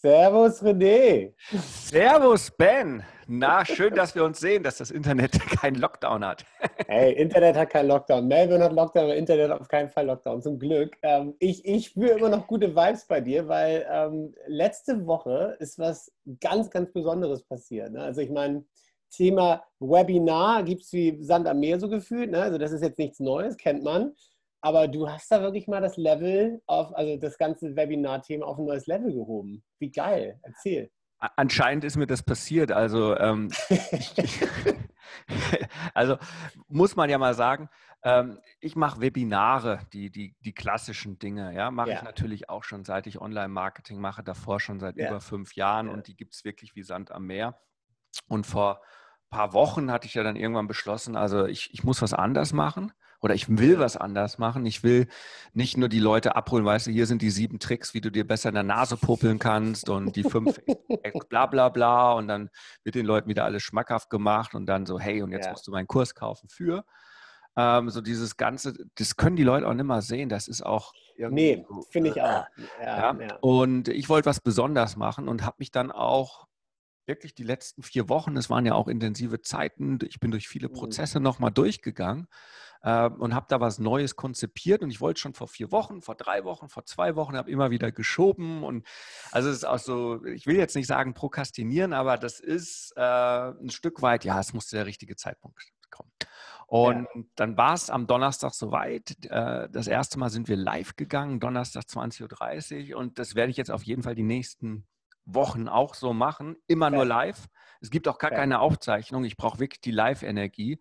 Servus René. Servus Ben. Na, schön, dass wir uns sehen, dass das Internet keinen Lockdown hat. Hey, Internet hat keinen Lockdown. Melbourne hat Lockdown, aber Internet hat auf keinen Fall Lockdown, zum Glück. Ähm, ich, ich spüre immer noch gute Vibes bei dir, weil ähm, letzte Woche ist was ganz, ganz Besonderes passiert. Ne? Also ich meine, Thema Webinar gibt es wie Sand am Meer so gefühlt. Ne? Also das ist jetzt nichts Neues, kennt man. Aber du hast da wirklich mal das Level auf, also das ganze Webinar-Thema auf ein neues Level gehoben. Wie geil, erzähl. Anscheinend ist mir das passiert. Also, ähm, also muss man ja mal sagen, ähm, ich mache Webinare, die, die, die klassischen Dinge. Ja, mache ja. ich natürlich auch schon, seit ich Online-Marketing mache, davor schon seit ja. über fünf Jahren ja. und die gibt es wirklich wie Sand am Meer. Und vor ein paar Wochen hatte ich ja dann irgendwann beschlossen, also ich, ich muss was anders machen oder ich will was anders machen. Ich will nicht nur die Leute abholen, weißt du, hier sind die sieben Tricks, wie du dir besser in der Nase popeln kannst und die fünf bla bla bla und dann wird den Leuten wieder alles schmackhaft gemacht und dann so, hey, und jetzt ja. musst du meinen Kurs kaufen für. Ähm, so dieses Ganze, das können die Leute auch nicht mehr sehen. Das ist auch irgendwie. Nee, so, finde ich auch. Ja, ja. Und ich wollte was besonders machen und habe mich dann auch wirklich die letzten vier Wochen, es waren ja auch intensive Zeiten, ich bin durch viele mhm. Prozesse nochmal durchgegangen äh, und habe da was Neues konzipiert und ich wollte schon vor vier Wochen, vor drei Wochen, vor zwei Wochen, habe immer wieder geschoben und also es ist auch so, ich will jetzt nicht sagen prokrastinieren, aber das ist äh, ein Stück weit, ja, es musste der richtige Zeitpunkt kommen. Und ja. dann war es am Donnerstag soweit. Äh, das erste Mal sind wir live gegangen, Donnerstag 20.30 Uhr. Und das werde ich jetzt auf jeden Fall die nächsten Wochen auch so machen. Immer nur live. Es gibt auch gar keine Aufzeichnung. Ich brauche wirklich die Live-Energie.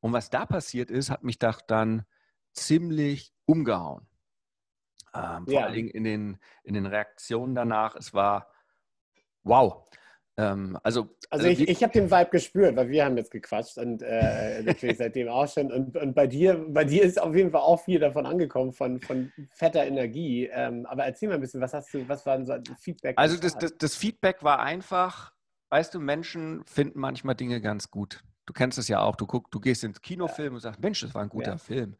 Und was da passiert ist, hat mich dann ziemlich umgehauen. Ähm, vor ja. allen Dingen in den, in den Reaktionen danach. Es war wow. Ähm, also, also, also, ich, ich habe den Vibe gespürt, weil wir haben jetzt gequatscht und äh, natürlich seitdem auch schon. Und, und bei dir, bei dir ist auf jeden Fall auch viel davon angekommen, von, von fetter Energie. Ähm, aber erzähl mal ein bisschen, was hast du, was war so Feedback? Also das, das, das Feedback war einfach, weißt du, Menschen finden manchmal Dinge ganz gut. Du kennst es ja auch. Du, guck, du gehst ins Kinofilm ja. und sagst, Mensch, das war ein guter ja. Film.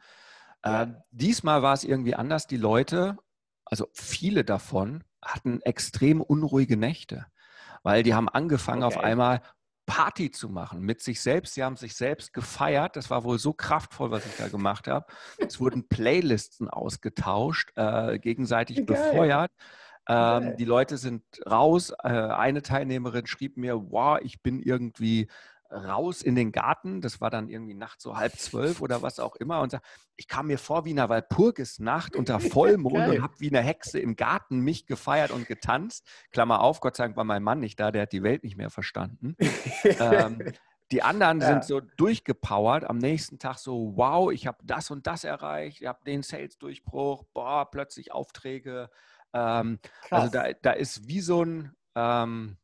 Äh, diesmal war es irgendwie anders. Die Leute, also viele davon, hatten extrem unruhige Nächte, weil die haben angefangen okay. auf einmal Party zu machen mit sich selbst. Sie haben sich selbst gefeiert. Das war wohl so kraftvoll, was ich da gemacht habe. Es wurden Playlisten ausgetauscht, äh, gegenseitig befeuert. Ähm, die Leute sind raus. Äh, eine Teilnehmerin schrieb mir, wow, ich bin irgendwie raus in den Garten, das war dann irgendwie nachts so halb zwölf oder was auch immer und ich kam mir vor wie eine Walpurgisnacht unter Vollmond und habe wie eine Hexe im Garten mich gefeiert und getanzt. Klammer auf, Gott sei Dank war mein Mann nicht da, der hat die Welt nicht mehr verstanden. ähm, die anderen ja. sind so durchgepowert. Am nächsten Tag so, wow, ich habe das und das erreicht, ich habe den Sales-Durchbruch, boah, plötzlich Aufträge. Ähm, also da, da ist wie so ein ähm,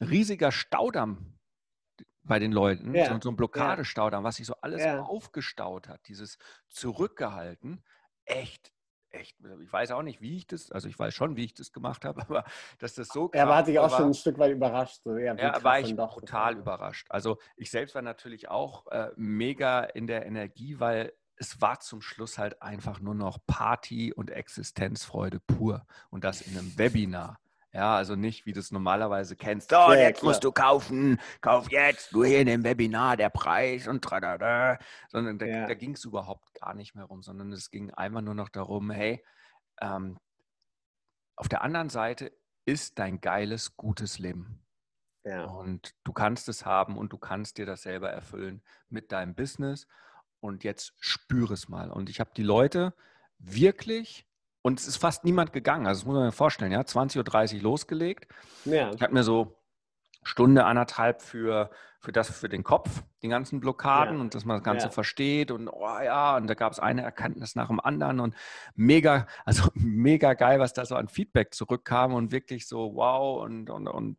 riesiger Staudamm bei den Leuten, ja. so, so, ein Blockadestaudamm, was sich so alles ja. aufgestaut hat, dieses Zurückgehalten, echt, echt, ich weiß auch nicht, wie ich das, also ich weiß schon, wie ich das gemacht habe, aber dass das so Er war sich auch war, schon ein Stück weit überrascht. So. Ja, ja war ich total überrascht. Also ich selbst war natürlich auch äh, mega in der Energie, weil es war zum Schluss halt einfach nur noch Party und Existenzfreude pur und das in einem Webinar. Ja, also nicht, wie du es normalerweise kennst. So, ja, jetzt klar. musst du kaufen, kauf jetzt, nur hier in dem Webinar, der Preis und tralala. Sondern da, ja. da ging es überhaupt gar nicht mehr rum, sondern es ging einfach nur noch darum, hey, ähm, auf der anderen Seite ist dein geiles, gutes Leben. Ja. Und du kannst es haben und du kannst dir das selber erfüllen mit deinem Business. und jetzt spüre es mal. Und ich habe die Leute wirklich, und es ist fast niemand gegangen, also das muss man sich vorstellen, ja, 20.30 Uhr losgelegt. Ja. Ich habe mir so Stunde, anderthalb für, für das, für den Kopf, die ganzen Blockaden ja. und dass man das Ganze ja. versteht und oh ja, und da gab es eine Erkenntnis nach dem anderen und mega, also mega geil, was da so an Feedback zurückkam und wirklich so wow und, und, und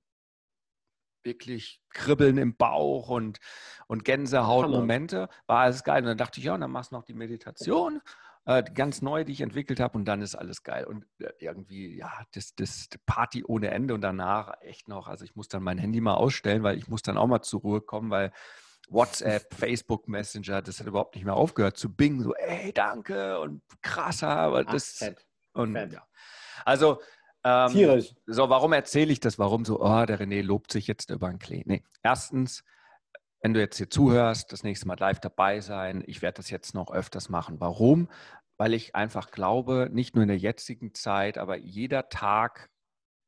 wirklich Kribbeln im Bauch und, und Gänsehautmomente, war alles geil. Und dann dachte ich, ja, und dann machst du noch die Meditation äh, ganz neu, die ich entwickelt habe und dann ist alles geil. Und äh, irgendwie, ja, das, das Party ohne Ende und danach echt noch, also ich muss dann mein Handy mal ausstellen, weil ich muss dann auch mal zur Ruhe kommen, weil WhatsApp, Facebook Messenger, das hat überhaupt nicht mehr aufgehört zu bingen, so, ey, danke und krasser, aber das... Ach, fett. Und, fett. Ja. Also, ähm, Tierisch. So, warum erzähle ich das? Warum so, oh, der René lobt sich jetzt über den Klee? Nee, erstens, wenn du jetzt hier zuhörst, das nächste Mal live dabei sein. Ich werde das jetzt noch öfters machen. Warum? Weil ich einfach glaube, nicht nur in der jetzigen Zeit, aber jeder Tag,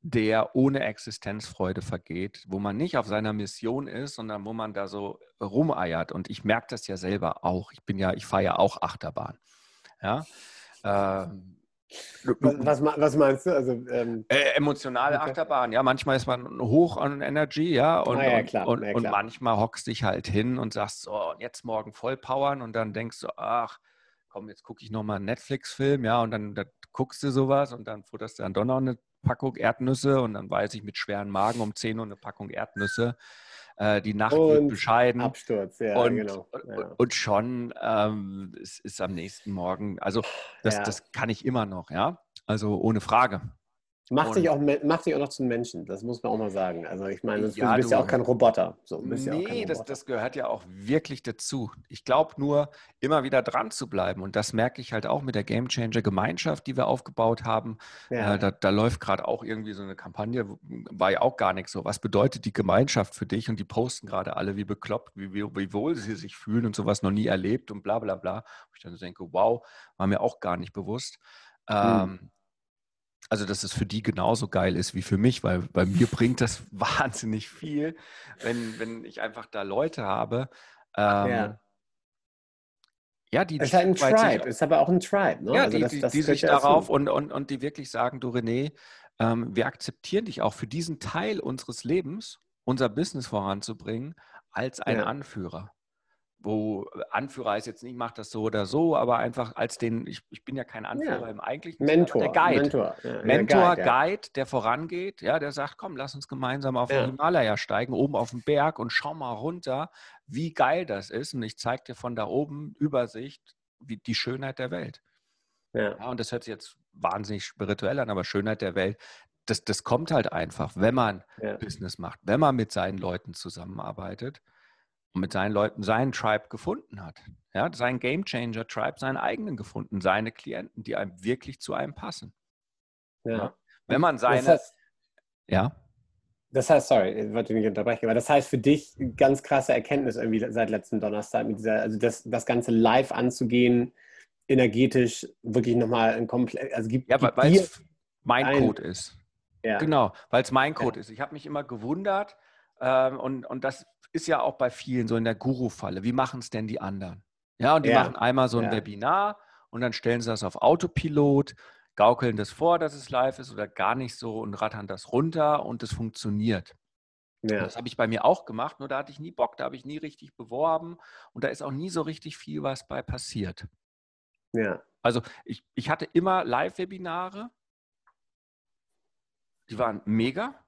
der ohne Existenzfreude vergeht, wo man nicht auf seiner Mission ist, sondern wo man da so rumeiert. Und ich merke das ja selber auch. Ich bin ja, ich fahre ja auch Achterbahn. Ja. Ähm, was, was, meinst du? Also, ähm, äh, emotionale Achterbahn, ja. Manchmal ist man hoch an Energy, ja. Und, ah, ja, klar, und, ja, und, manchmal hockst dich halt hin und sagst, so, jetzt morgen vollpowern und dann denkst du, ach, komm, jetzt gucke ich nochmal einen Netflix-Film, ja, und dann, dann, guckst du sowas und dann futterst du dann doch noch eine Packung Erdnüsse und dann weiß ich mit schweren Magen um 10 Uhr eine Packung Erdnüsse. Äh, die Nacht und wird bescheiden. Absturz, ja, und, genau. Ja. Und schon ähm, es ist am nächsten Morgen, also das, ja. das kann ich immer noch, ja. Also ohne Frage. Macht dich, auch, macht dich auch noch zum Menschen, das muss man auch mal sagen. Also ich meine, ja, du bist du, ja auch kein Roboter. So, nee, ja Roboter. Das, das gehört ja auch wirklich dazu. Ich glaube nur, immer wieder dran zu bleiben. Und das merke ich halt auch mit der Game Changer Gemeinschaft, die wir aufgebaut haben. Ja. Äh, da, da, läuft gerade auch irgendwie so eine Kampagne, war ja auch gar nicht so. Was bedeutet die Gemeinschaft für dich? Und die posten gerade alle, wie bekloppt, wie, wie, wie wohl sie sich fühlen und sowas noch nie erlebt und bla bla bla. Wo ich dann denke, wow, war mir auch gar nicht bewusst. Hm. Also dass es für die genauso geil ist wie für mich, weil bei mir bringt das wahnsinnig viel, wenn, wenn ich einfach da Leute habe. Ähm, ja. Ja, die, es ist halt ein Tribe, ist aber auch ein Tribe. Ne? Ja, also die, das, das die sich darauf und, und, und die wirklich sagen, du René, ähm, wir akzeptieren dich auch für diesen Teil unseres Lebens, unser Business voranzubringen, als ein ja. Anführer wo Anführer ist jetzt nicht, macht das so oder so, aber einfach als den, ich, ich bin ja kein Anführer ja. im eigentlichen Mentor, der Guide. Mentor, ja, Mentor der Guide, Guide, der vorangeht, ja, der sagt, komm, lass uns gemeinsam auf den Himalaya steigen, oben auf den Berg und schau mal runter, wie geil das ist. Und ich zeige dir von da oben Übersicht, wie die Schönheit der Welt. Ja. und das hört sich jetzt wahnsinnig spirituell an, aber Schönheit der Welt, das, das kommt halt einfach, wenn man Business macht, wenn man mit seinen Leuten zusammenarbeitet und mit seinen Leuten seinen Tribe gefunden hat. Ja, seinen Game Changer Tribe, seinen eigenen gefunden, seine Klienten, die einem wirklich zu einem passen. Ja. ja. Wenn man seine. Das heißt, ja. Das heißt, sorry, ich wollte nicht unterbrechen, aber das heißt für dich ganz krasse Erkenntnis irgendwie seit letzten Donnerstag, mit dieser, also das, das Ganze live anzugehen, energetisch wirklich nochmal ein komplett, also gibt, ja, weil es mein ein, Code ist. Ja. Genau, weil es mein Code ja. ist. Ich habe mich immer gewundert ähm, und, und das ist ja auch bei vielen so in der Guru-Falle. Wie machen es denn die anderen? Ja, und die ja. machen einmal so ein ja. Webinar und dann stellen sie das auf Autopilot, gaukeln das vor, dass es live ist oder gar nicht so und rattern das runter und es funktioniert. Ja. Das habe ich bei mir auch gemacht, nur da hatte ich nie Bock, da habe ich nie richtig beworben und da ist auch nie so richtig viel was bei passiert. Ja. Also ich, ich hatte immer Live-Webinare, die waren mega.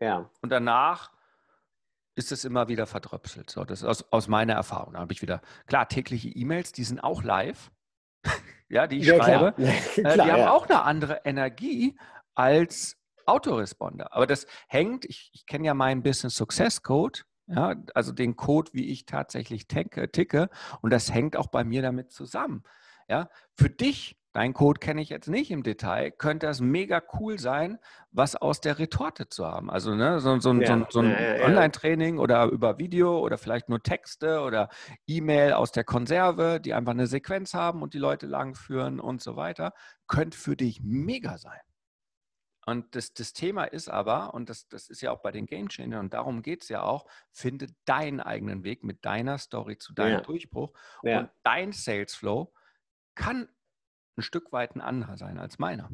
Ja. Und danach ist es immer wieder verdröpselt. So, das ist aus, aus meiner Erfahrung. Da habe ich wieder, klar, tägliche E-Mails, die sind auch live, ja, die ich ja, schreibe. Klar. Äh, klar, die haben auch eine andere Energie als Autoresponder. Aber das hängt, ich, ich kenne ja meinen Business Success Code, ja, also den Code, wie ich tatsächlich ticke, ticke, und das hängt auch bei mir damit zusammen. Ja, für dich Dein Code kenne ich jetzt nicht im Detail. Könnte das mega cool sein, was aus der Retorte zu haben. Also ne, so, so, ja. so, so ein ja, ja, Online-Training oder über Video oder vielleicht nur Texte oder E-Mail aus der Konserve, die einfach eine Sequenz haben und die Leute langführen und so weiter, könnte für dich mega sein. Und das, das Thema ist aber, und das, das ist ja auch bei den Game Changern, und darum geht es ja auch, finde deinen eigenen Weg mit deiner Story zu deinem. Durchbruch. Und dein Sales Flow kann ein Stück weit ein anderer sein als meiner.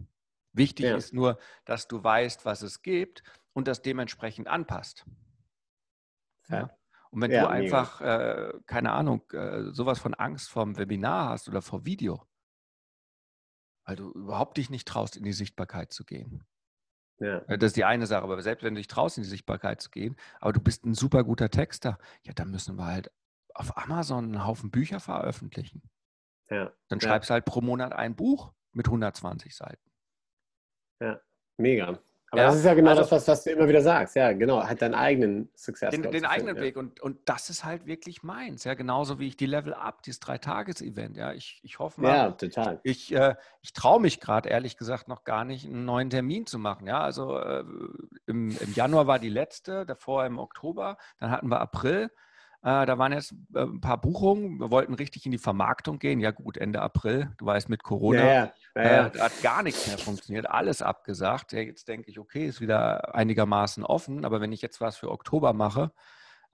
Wichtig Ja. ist nur, dass du weißt, was es gibt und das dementsprechend anpasst. Ja. Und wenn Ja, du einfach, äh, keine Ahnung, äh, sowas von Angst vorm Webinar hast oder vor Video, weil du überhaupt dich nicht traust, in die Sichtbarkeit zu gehen. Ja. Äh, Das ist die eine Sache, aber selbst wenn du dich traust, in die Sichtbarkeit zu gehen, aber du bist ein super guter Texter, ja, dann müssen wir halt auf Amazon einen Haufen Bücher veröffentlichen. Ja. Dann Ja. schreibst du halt pro Monat ein Buch mit 120 Seiten. Mega. Aber Ja, das ist ja genau also- das, was, was du immer wieder sagst. Ja, genau. Halt deinen eigenen Success. Den, den eigenen Weg und, und das ist halt wirklich meins. Ja, genauso wie ich die Level Up, dieses Dreitages-Event. Ja, ich, ich hoffe Ja, mal, ja total. Ich, äh, ich traue mich gerade ehrlich gesagt noch gar nicht, einen neuen Termin zu machen. Ja, also äh, im, im Januar war die letzte, davor im Oktober, dann hatten wir April. Äh, da waren jetzt äh, ein paar Buchungen. Wir wollten richtig in die Vermarktung gehen. Ja, gut, Ende April. Du weißt, mit Corona Ja, ja. Ja, ja. äh, da hat gar nichts mehr funktioniert. Alles abgesagt. Ja, jetzt denke ich, okay, ist wieder einigermaßen offen. Aber wenn ich jetzt was für Oktober mache,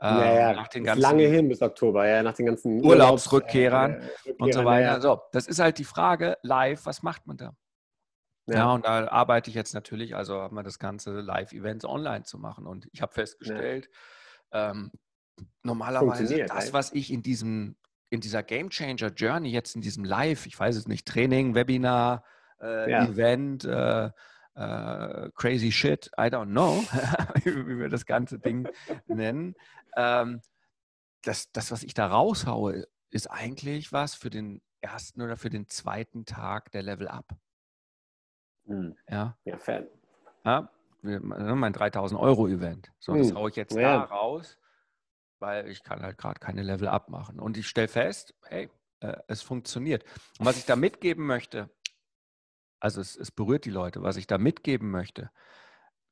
äh, ja, ja. nach den ganzen lange hin bis Oktober, ja, nach den ganzen Urlaubsrückkehrern Urlaubs- äh, und so weiter. Ja, ja. So, das ist halt die Frage, live, was macht man da? Ja. Ja. und da arbeite ich jetzt natürlich, also haben wir das ganze Live-Events online zu machen. Und ich habe festgestellt, ähm, normalerweise das, was ich in diesem, in dieser Game Changer Journey, jetzt in diesem Live, ich weiß es nicht, Training, Webinar, äh, Ja. Event, äh, äh, crazy shit, I don't know, wie wir das ganze Ding nennen. Ähm, das, das, was ich da raushaue, ist eigentlich was für den ersten oder für den zweiten Tag der Level Up. Hm. Ja, Ja, fair. ja mein 3000 Euro Event. So, das Hm, haue ich jetzt ja. da raus, weil ich kann halt gerade keine Level Up machen. Und ich stelle fest, hey, äh, es funktioniert. Und was ich da mitgeben möchte, also es, es berührt die Leute, was ich da mitgeben möchte,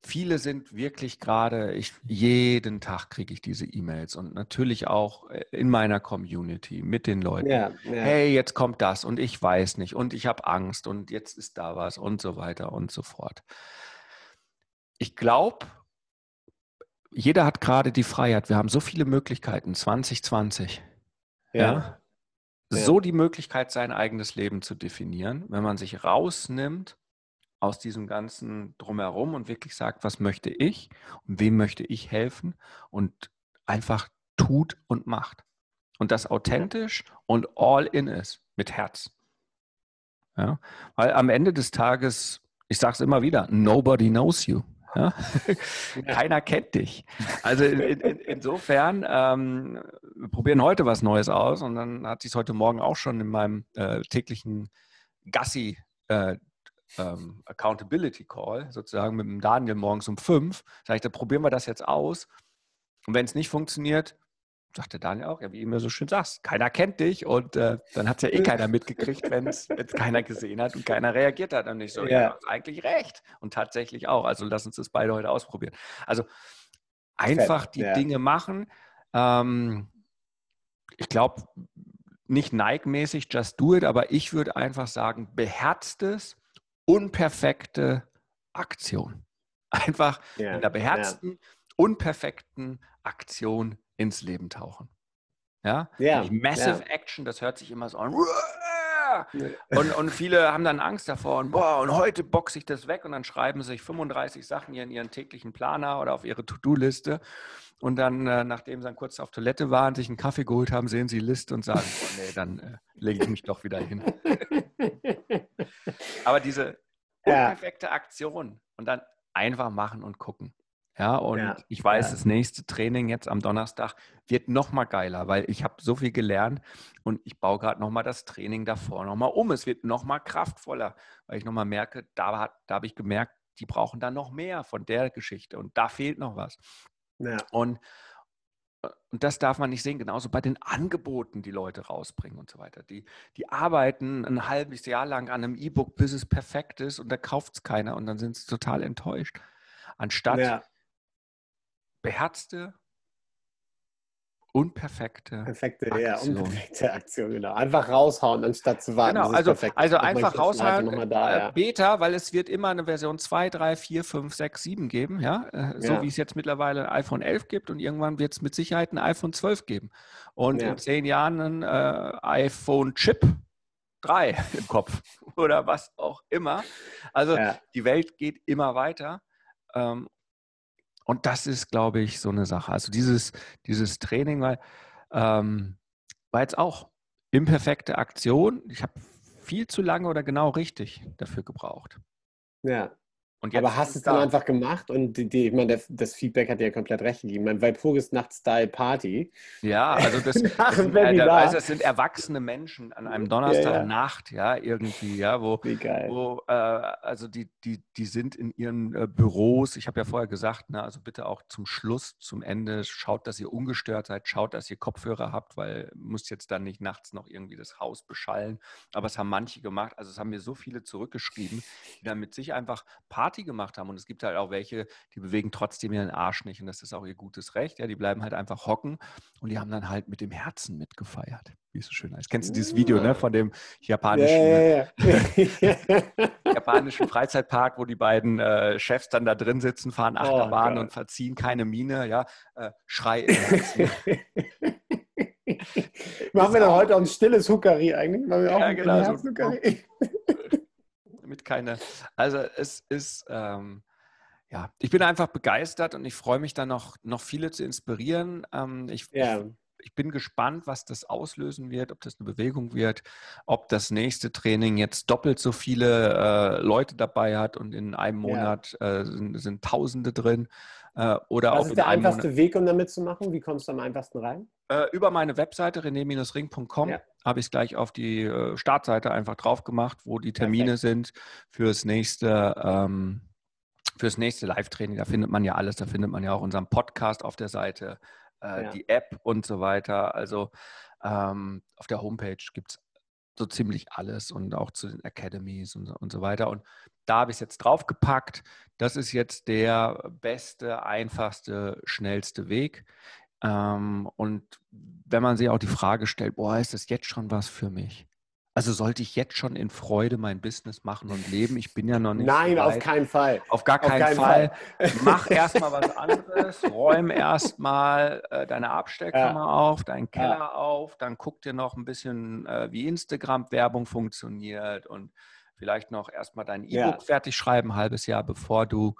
viele sind wirklich gerade, ich, jeden Tag kriege ich diese E-Mails und natürlich auch äh, in meiner Community mit den Leuten Ja, ja. hey, jetzt kommt das und ich weiß nicht und ich habe Angst und jetzt ist da was und so weiter und so fort. Ich glaube, jeder hat gerade die Freiheit. Wir haben so viele Möglichkeiten, 2020. Ja. Ja. So die Möglichkeit, sein eigenes Leben zu definieren, wenn man sich rausnimmt aus diesem ganzen Drumherum und wirklich sagt, was möchte ich und wem möchte ich helfen und einfach tut und macht. Und das authentisch und all in ist, mit Herz. Ja? Weil am Ende des Tages, ich sage es immer wieder, nobody knows you. Ja? Keiner kennt dich. Also in, in, insofern, ähm, wir probieren heute was Neues aus und dann hat sich heute Morgen auch schon in meinem äh, täglichen Gassi äh, ähm, Accountability Call sozusagen mit dem Daniel morgens um fünf, sage ich, da probieren wir das jetzt aus. Und wenn es nicht funktioniert, sagt der Daniel auch, ja, wie du immer so schön sagst, keiner kennt dich und äh, dann hat es ja eh keiner mitgekriegt, wenn es keiner gesehen hat und keiner reagiert hat. Und ich so, ja, Ja. eigentlich recht. Und tatsächlich auch. Also lass uns das beide heute ausprobieren. Also einfach die ja. Dinge machen. Ähm, ich glaube, nicht Nike-mäßig, just do it, aber ich würde einfach sagen, beherztes, unperfekte Aktion. Einfach Ja, in der beherzten, unperfekten Aktion ins Leben tauchen. Ja, Ja, Massive Action, das hört sich immer so an. Und, und viele haben dann Angst davor und boah, und heute boxe ich das weg und dann schreiben sie sich 35 Sachen hier in ihren täglichen Planer oder auf ihre To-Do-Liste. Und dann, äh, nachdem sie dann kurz auf Toilette waren, sich einen Kaffee geholt haben, sehen sie die Liste und sagen, oh, nee, dann äh, lege ich mich doch wieder hin. Aber diese Ja. unperfekte Aktion und dann einfach machen und gucken. Ja, und Ja, ich weiß, ja. das nächste Training jetzt am Donnerstag wird noch mal geiler, weil ich habe so viel gelernt und ich baue gerade noch mal das Training davor noch mal um. Es wird noch mal kraftvoller, weil ich noch mal merke, da, hat- da habe ich gemerkt, die brauchen dann noch mehr von der Geschichte und da fehlt noch was. ja. Und, äh, und das darf man nicht sehen, genauso bei den Angeboten, die Leute rausbringen und so weiter. Die, die arbeiten ein halbes Jahr lang an einem E-Book, bis es perfekt ist und da kauft es keiner und dann sind sie total enttäuscht. Anstatt. Beherzte, unperfekte Perfekte, Aktion. ja, unperfekte Aktion, genau. Einfach raushauen, anstatt zu warten. Genau, also, perfekt also einfach raushauen, da, äh, ja. Beta, weil es wird immer eine Version 2, 3, 4, 5, 6, 7 geben, ja, äh, so Ja. wie es jetzt mittlerweile ein iPhone 11 gibt und irgendwann wird es mit Sicherheit ein iPhone 12 geben und Ja. in zehn Jahren ein äh, iPhone Chip 3 im Kopf oder was auch immer. Also Ja. die Welt geht immer weiter. Ähm, und das ist, glaube ich, so eine Sache. Also dieses, dieses Training, weil ähm, war jetzt auch imperfekte Aktion. Ich habe viel zu lange oder genau richtig dafür gebraucht. ja. Aber hast es es dann da. einfach gemacht und die, die, ich meine, das Feedback hat dir ja komplett recht gegeben. Mein Walpurgis Nacht-Style Party. Ja, also das, das, sind, Webinar. also das sind erwachsene Menschen an einem Donnerstagnacht, ja, irgendwie, ja, wo, Wie geil. wo äh, also die, die, die sind in ihren äh, Büros. Ich habe ja vorher gesagt, ne, also bitte auch zum Schluss, zum Ende, schaut, dass ihr ungestört seid, schaut, dass ihr Kopfhörer habt, weil muss jetzt dann nicht nachts noch irgendwie das Haus beschallen. Aber es haben manche gemacht, also es haben mir so viele zurückgeschrieben, die dann mit sich einfach Party gemacht haben. Und es gibt halt auch welche, die bewegen trotzdem ihren Arsch nicht. Und das ist auch ihr gutes Recht. Ja, die bleiben halt einfach hocken und die haben dann halt mit dem Herzen mitgefeiert. Wie es so schön heißt. Kennst du dieses Video, ne, von dem japanischen Ja, ja, ja. japanischen Freizeitpark, wo die beiden äh, Chefs dann da drin sitzen, fahren Achterbahn geil. und verziehen keine Miene, ja, äh, Schrei. Machen wir dann heute auch ein stilles Huckeri eigentlich? Machen wir auch Ja, ein genau, so-? Mit keine. Also es ist, ähm, ja, ich bin einfach begeistert und ich freue mich dann noch, noch viele zu inspirieren. Ähm, ich, Ja. ich, ich bin gespannt, was das auslösen wird, ob das eine Bewegung wird, ob das nächste Training jetzt doppelt so viele äh, Leute dabei hat und in einem Ja. Monat äh, sind, sind Tausende drin. Äh, oder Was ist der einfachste Monat, Weg, um damit zu machen? Wie kommst du am einfachsten rein? äh, über meine Webseite rené-ring.com Ja. Habe ich es gleich auf die äh, Startseite einfach drauf gemacht, wo die Termine sind fürs nächste, ähm, fürs nächste Live-Training. Da findet man ja alles, da findet man ja auch unseren Podcast auf der Seite, äh, Ja. die App und so weiter. Also ähm, auf der Homepage gibt es so ziemlich alles und auch zu den Academies und so, und so weiter. Und da habe ich es jetzt draufgepackt. Das ist jetzt der beste, einfachste, schnellste Weg. Ähm, und wenn man sich auch die Frage stellt, boah, ist das jetzt schon was für mich? Also sollte ich jetzt schon in Freude mein Business machen und leben? Ich bin ja noch nicht. Nein, so auf keinen Fall. Auf gar Auf keinen keinen Fall. Mach erstmal was anderes. Räum erstmal äh, deine Abstellkammer auf, deinen Keller auf. Dann guck dir noch ein bisschen, äh, wie Instagram-Werbung funktioniert und vielleicht noch erstmal dein E-Book Ja. fertig schreiben, ein halbes Jahr, bevor du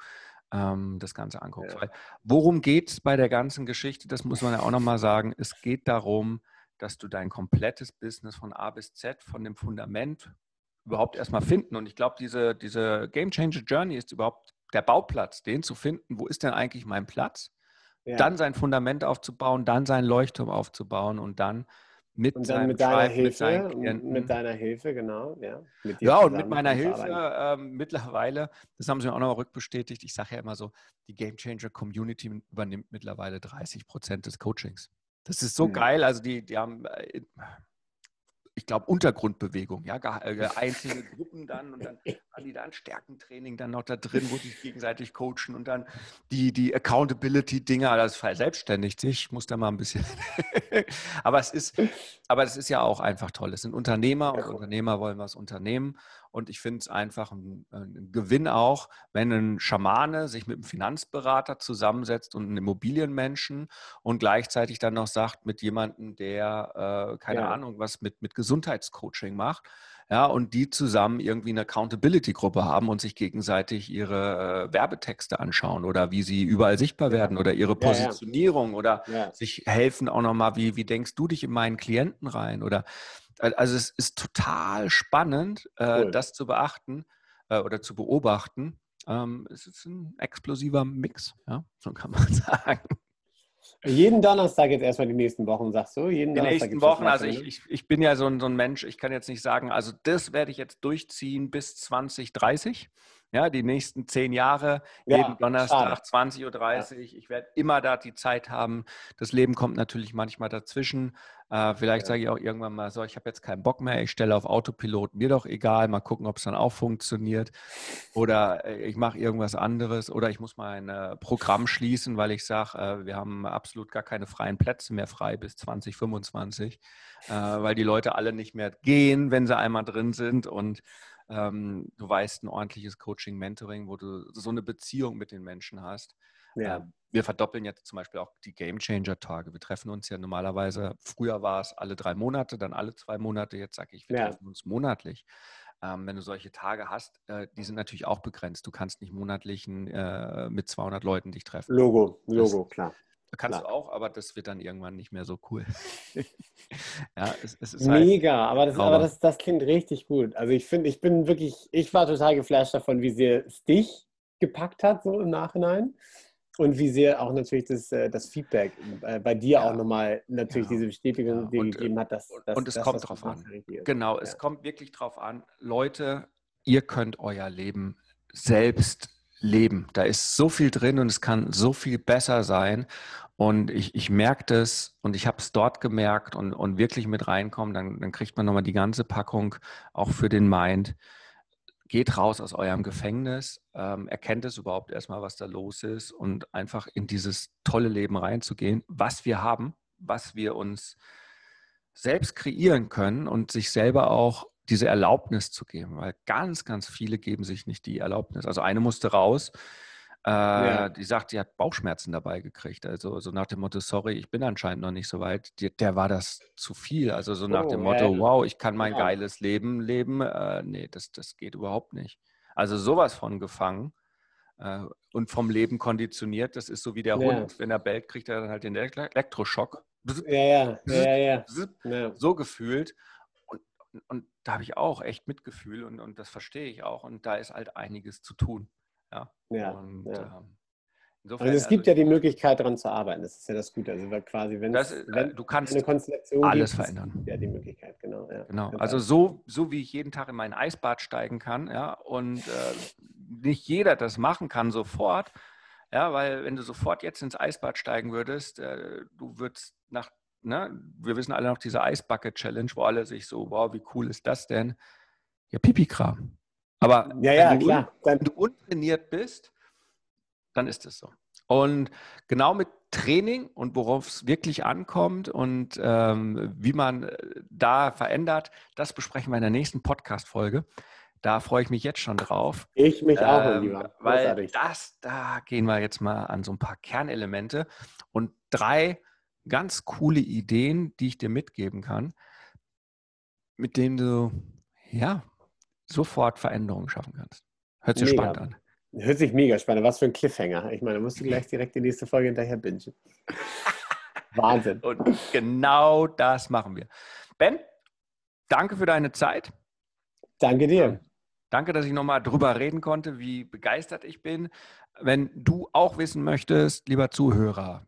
ähm, das Ganze anguckst. Ja. Worum geht es bei der ganzen Geschichte? Das muss man ja auch nochmal sagen. Es geht darum, dass du dein komplettes Business von A bis Z, von dem Fundament überhaupt erstmal finden. Und ich glaube, diese, diese Game Changer Journey ist überhaupt der Bauplatz, den zu finden, wo ist denn eigentlich mein Platz? Ja. Dann sein Fundament aufzubauen, dann seinen Leuchtturm aufzubauen und dann mit und dann mit deiner mit Hilfe, Klienten. mit deiner Hilfe, genau. Ja, mit Ja, und mit meiner Hilfe ähm, mittlerweile, das haben sie mir auch nochmal rückbestätigt, ich sage ja immer so, die Game Changer Community übernimmt mittlerweile 30 Prozent des Coachings. Das ist so Mhm. geil, also die, die haben, äh, ich glaube, Untergrundbewegung, ja, äh, einzelne Gruppen dann und dann haben die da ein Stärkentraining dann noch da drin, wo die sich gegenseitig coachen und dann die, die Accountability-Dinger, das verselbstständigt sich, ich muss da mal ein bisschen, aber es ist, aber das ist ja auch einfach toll. Es sind Unternehmer und. Unternehmer wollen was unternehmen und ich finde es einfach ein, ein Gewinn auch, wenn ein Schamane sich mit einem Finanzberater zusammensetzt und einen Immobilienmenschen und gleichzeitig dann noch sagt mit jemandem, der, äh, keine Ja. Ahnung, was mit, mit Gesundheitscoaching macht. Ja, und die zusammen irgendwie eine Accountability-Gruppe haben und sich gegenseitig ihre äh, Werbetexte anschauen oder wie sie überall sichtbar werden oder ihre Ja, ja. Positionierung oder Ja. sich helfen auch nochmal, wie, wie denkst du dich in meinen Klienten rein? Oder also es ist total spannend, äh, Cool. das zu beachten äh, oder zu beobachten. Ähm, es ist ein explosiver Mix, ja, so kann man sagen. Jeden Donnerstag jetzt erstmal die nächsten Wochen, sagst du? Jeden Die Donnerstag nächsten Wochen, also ich, ich, ich bin ja so ein, so ein Mensch, ich kann jetzt nicht sagen, also das werde ich jetzt durchziehen bis 2030. Ja, die nächsten zehn Jahre, Ja, jeden Donnerstag, schade. 20.30 Uhr. Ich werde immer da die Zeit haben. Das Leben kommt natürlich manchmal dazwischen. Äh, vielleicht ja. sage ich auch irgendwann mal so, ich habe jetzt keinen Bock mehr, ich stelle auf Autopilot, mir doch egal, mal gucken, ob es dann auch funktioniert. Oder äh, ich mache irgendwas anderes oder ich muss mein äh, Programm schließen, weil ich sage, äh, wir haben absolut gar keine freien Plätze mehr frei bis 2025, äh, weil die Leute alle nicht mehr gehen, wenn sie einmal drin sind und ähm, du weißt, ein ordentliches Coaching, Mentoring, wo du so eine Beziehung mit den Menschen hast. Ja. Ähm, wir verdoppeln jetzt zum Beispiel auch die Game Changer Tage. Wir treffen uns ja normalerweise, früher war es alle drei Monate, dann alle zwei Monate. Jetzt sage ich, wir ja. treffen uns monatlich. Ähm, wenn du solche Tage hast, äh, die sind natürlich auch begrenzt. Du kannst nicht monatlich äh, mit 200 Leuten dich treffen. Logo, Logo, das, klar. Kannst Klar. du auch, aber das wird dann irgendwann nicht mehr so cool. ja, es, es ist halt Mega, aber, das, aber das, das klingt richtig gut. Also ich finde, ich bin wirklich, ich war total geflasht davon, wie sehr es dich gepackt hat, so im Nachhinein. Und wie sehr auch natürlich das, äh, das Feedback äh, bei dir ja. auch nochmal natürlich ja. diese Bestätigung ja. dir und, gegeben hat, dass, dass Und es das, kommt drauf an. Genau, es kommt wirklich drauf an. Leute, ihr könnt euer Leben selbst leben. Da ist so viel drin und es kann so viel besser sein. Und ich, ich merke das und ich habe es dort gemerkt und, und wirklich mit reinkommen, dann, dann kriegt man nochmal die ganze Packung auch für den Mind. Geht raus aus eurem Gefängnis, ähm, erkennt es überhaupt erstmal, was da los ist und einfach in dieses tolle Leben reinzugehen, was wir haben, was wir uns selbst kreieren können und sich selber auch diese Erlaubnis zu geben, weil ganz, ganz viele geben sich nicht die Erlaubnis. Also eine musste raus, äh, ja. die sagt, sie hat Bauchschmerzen dabei gekriegt. Also so nach dem Motto, sorry, ich bin anscheinend noch nicht so weit. Die, der war das zu viel. Also so nach oh, dem Motto, hell. wow, ich kann mein ja. geiles Leben leben. Äh, nee, das, das geht überhaupt nicht. Also sowas von gefangen äh, und vom Leben konditioniert. Das ist so wie der ja. Hund, wenn er bellt, kriegt er dann halt den Elektroschock. Ja, ja, ja, ja. So gefühlt und da habe ich auch echt Mitgefühl und, und das verstehe ich auch. Und da ist halt einiges zu tun. Ja. ja, und, ja. Ähm, insofern, also es gibt also, ja die Möglichkeit, daran zu arbeiten. Das ist ja das Gute. Also quasi, wenn, das, es, wenn du kannst eine Konstellation alles gibt, verändern. Ja, die Möglichkeit, genau. Ja. Genau. Also so, so wie ich jeden Tag in mein Eisbad steigen kann, ja, und äh, nicht jeder das machen kann sofort. Ja, weil wenn du sofort jetzt ins Eisbad steigen würdest, äh, du würdest nach ne, wir wissen alle noch diese Eisbucket Challenge, wo alle sich so, wow, wie cool ist das denn? Ja, Pipi-Kram. Aber ja, ja, wenn, du, klar. wenn du untrainiert bist, dann ist es so. Und genau mit Training und worauf es wirklich ankommt und ähm, wie man äh, da verändert, das besprechen wir in der nächsten Podcast-Folge. Da freue ich mich jetzt schon drauf. Ich mich auch, ähm, lieber. Weil das, da gehen wir jetzt mal an so ein paar Kernelemente und drei ganz coole Ideen, die ich dir mitgeben kann, mit denen du ja sofort Veränderungen schaffen kannst. Hört sich mega. spannend an. Hört sich mega spannend. Was für ein Cliffhanger. Ich meine, da musst du gleich direkt die nächste Folge hinterher bingen. Wahnsinn. Und genau das machen wir. Ben, danke für deine Zeit. Danke dir. Danke, dass ich nochmal drüber reden konnte, wie begeistert ich bin. Wenn du auch wissen möchtest, lieber Zuhörer,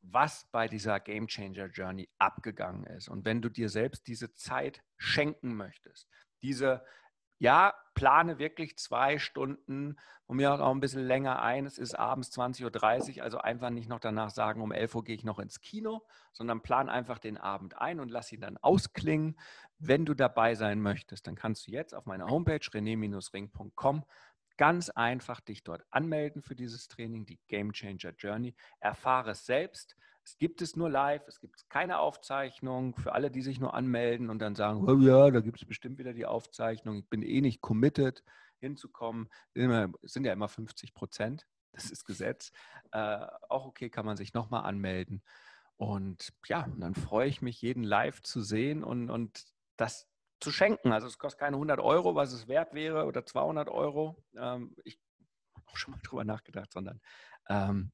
was bei dieser Game Changer Journey abgegangen ist. Und wenn du dir selbst diese Zeit schenken möchtest, diese, ja, plane wirklich zwei Stunden und mir auch ein bisschen länger ein. Es ist abends 20.30 Uhr, also einfach nicht noch danach sagen, um 11 Uhr gehe ich noch ins Kino, sondern plan einfach den Abend ein und lass ihn dann ausklingen. Wenn du dabei sein möchtest, dann kannst du jetzt auf meiner Homepage rené-ring.com ganz einfach dich dort anmelden für dieses Training, die Game Changer Journey. Erfahre es selbst. Es gibt es nur live, es gibt keine Aufzeichnung für alle, die sich nur anmelden und dann sagen, oh ja, da gibt es bestimmt wieder die Aufzeichnung. Ich bin eh nicht committed, hinzukommen. Es sind ja immer 50 Prozent, das ist Gesetz. Äh, auch okay, kann man sich nochmal anmelden. Und ja, dann freue ich mich, jeden live zu sehen und, und das zu schenken. Also es kostet keine 100 Euro, was es wert wäre, oder 200 Euro. Ähm, ich habe auch schon mal drüber nachgedacht, sondern ähm,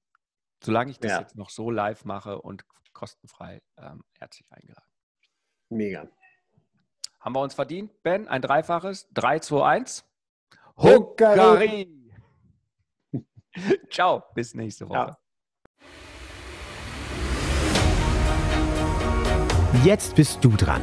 solange ich das ja. jetzt noch so live mache und kostenfrei, ähm, herzlich eingeladen. Mega. Haben wir uns verdient, Ben? Ein Dreifaches? 3, 2, 1. Huckari! Ciao, bis nächste Woche. Ja. Jetzt bist du dran.